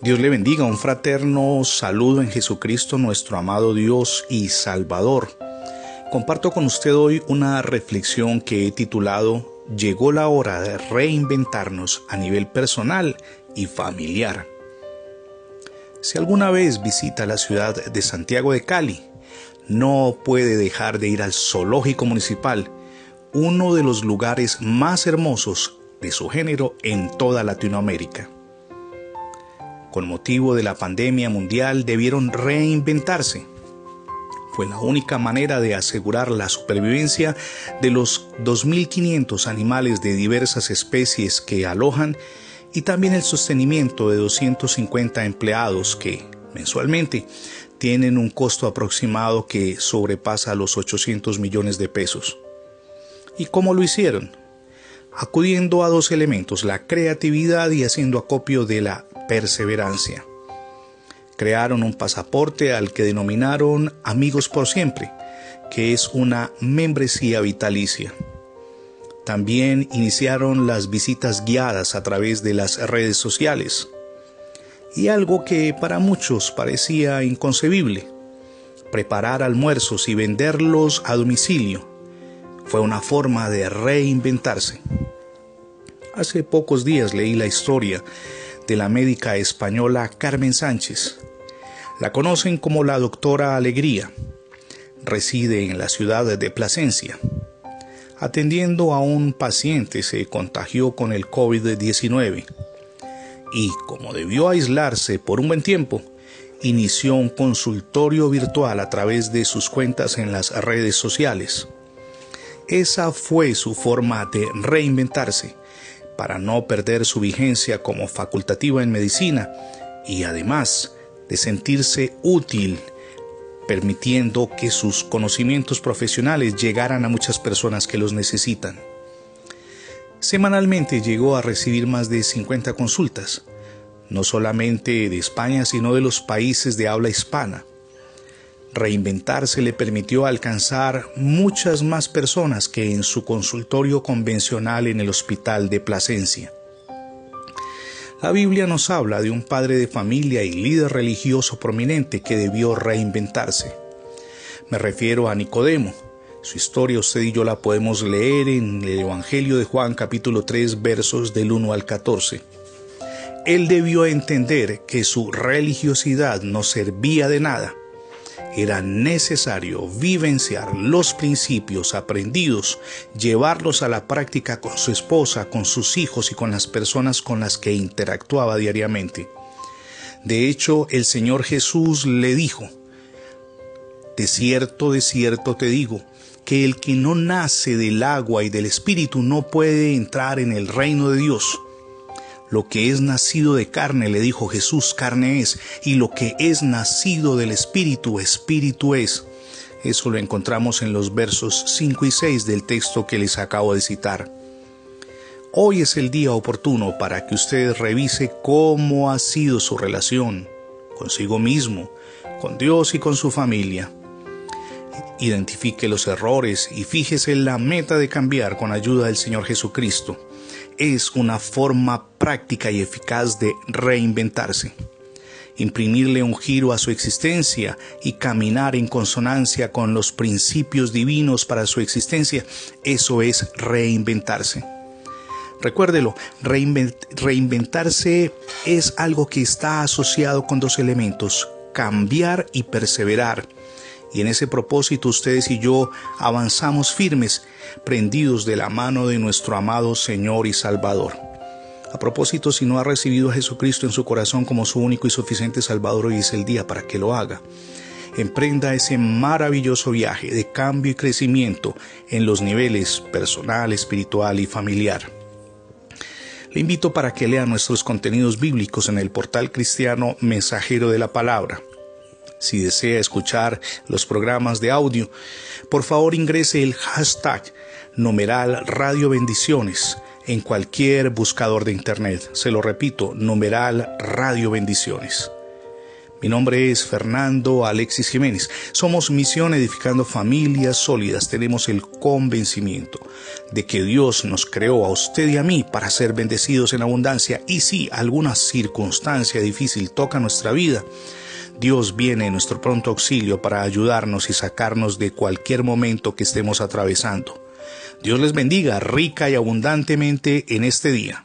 Dios le bendiga, un fraterno saludo en Jesucristo, nuestro amado Dios y Salvador. Comparto con usted hoy una reflexión que he titulado Llegó la hora de reinventarnos a nivel personal y familiar. Si alguna vez visita la ciudad de Santiago de Cali, no puede dejar de ir al zoológico municipal, uno de los lugares más hermosos de su género en toda Latinoamérica con motivo de la pandemia mundial debieron reinventarse. Fue la única manera de asegurar la supervivencia de los 2.500 animales de diversas especies que alojan y también el sostenimiento de 250 empleados que, mensualmente, tienen un costo aproximado que sobrepasa los 800 millones de pesos. ¿Y cómo lo hicieron? Acudiendo a dos elementos, la creatividad y haciendo acopio de la perseverancia. Crearon un pasaporte al que denominaron Amigos por Siempre, que es una membresía vitalicia. También iniciaron las visitas guiadas a través de las redes sociales. Y algo que para muchos parecía inconcebible, preparar almuerzos y venderlos a domicilio, fue una forma de reinventarse. Hace pocos días leí la historia de la médica española Carmen Sánchez. La conocen como la doctora Alegría. Reside en la ciudad de Plasencia. Atendiendo a un paciente se contagió con el COVID-19 y, como debió aislarse por un buen tiempo, inició un consultorio virtual a través de sus cuentas en las redes sociales. Esa fue su forma de reinventarse para no perder su vigencia como facultativa en medicina y además de sentirse útil, permitiendo que sus conocimientos profesionales llegaran a muchas personas que los necesitan. Semanalmente llegó a recibir más de 50 consultas, no solamente de España, sino de los países de habla hispana Reinventarse le permitió alcanzar muchas más personas que en su consultorio convencional en el hospital de Plasencia. La Biblia nos habla de un padre de familia y líder religioso prominente que debió reinventarse. Me refiero a Nicodemo. Su historia usted y yo la podemos leer en el Evangelio de Juan capítulo 3 versos del 1 al 14. Él debió entender que su religiosidad no servía de nada era necesario vivenciar los principios aprendidos, llevarlos a la práctica con su esposa, con sus hijos y con las personas con las que interactuaba diariamente. De hecho, el Señor Jesús le dijo, De cierto, de cierto te digo, que el que no nace del agua y del Espíritu no puede entrar en el reino de Dios. Lo que es nacido de carne, le dijo Jesús, carne es, y lo que es nacido del Espíritu, Espíritu es. Eso lo encontramos en los versos 5 y 6 del texto que les acabo de citar. Hoy es el día oportuno para que usted revise cómo ha sido su relación consigo mismo, con Dios y con su familia. Identifique los errores y fíjese en la meta de cambiar con ayuda del Señor Jesucristo es una forma práctica y eficaz de reinventarse. Imprimirle un giro a su existencia y caminar en consonancia con los principios divinos para su existencia, eso es reinventarse. Recuérdelo, reinventarse es algo que está asociado con dos elementos, cambiar y perseverar. Y en ese propósito ustedes y yo avanzamos firmes, prendidos de la mano de nuestro amado Señor y Salvador. A propósito, si no ha recibido a Jesucristo en su corazón como su único y suficiente Salvador, hoy es el día para que lo haga. Emprenda ese maravilloso viaje de cambio y crecimiento en los niveles personal, espiritual y familiar. Le invito para que lea nuestros contenidos bíblicos en el portal cristiano Mensajero de la Palabra si desea escuchar los programas de audio, por favor ingrese el hashtag numeral Radio Bendiciones en cualquier buscador de Internet. Se lo repito, numeral Radio Bendiciones. Mi nombre es Fernando Alexis Jiménez. Somos Misión Edificando Familias Sólidas. Tenemos el convencimiento de que Dios nos creó a usted y a mí para ser bendecidos en abundancia y si alguna circunstancia difícil toca nuestra vida, Dios viene en nuestro pronto auxilio para ayudarnos y sacarnos de cualquier momento que estemos atravesando. Dios les bendiga rica y abundantemente en este día.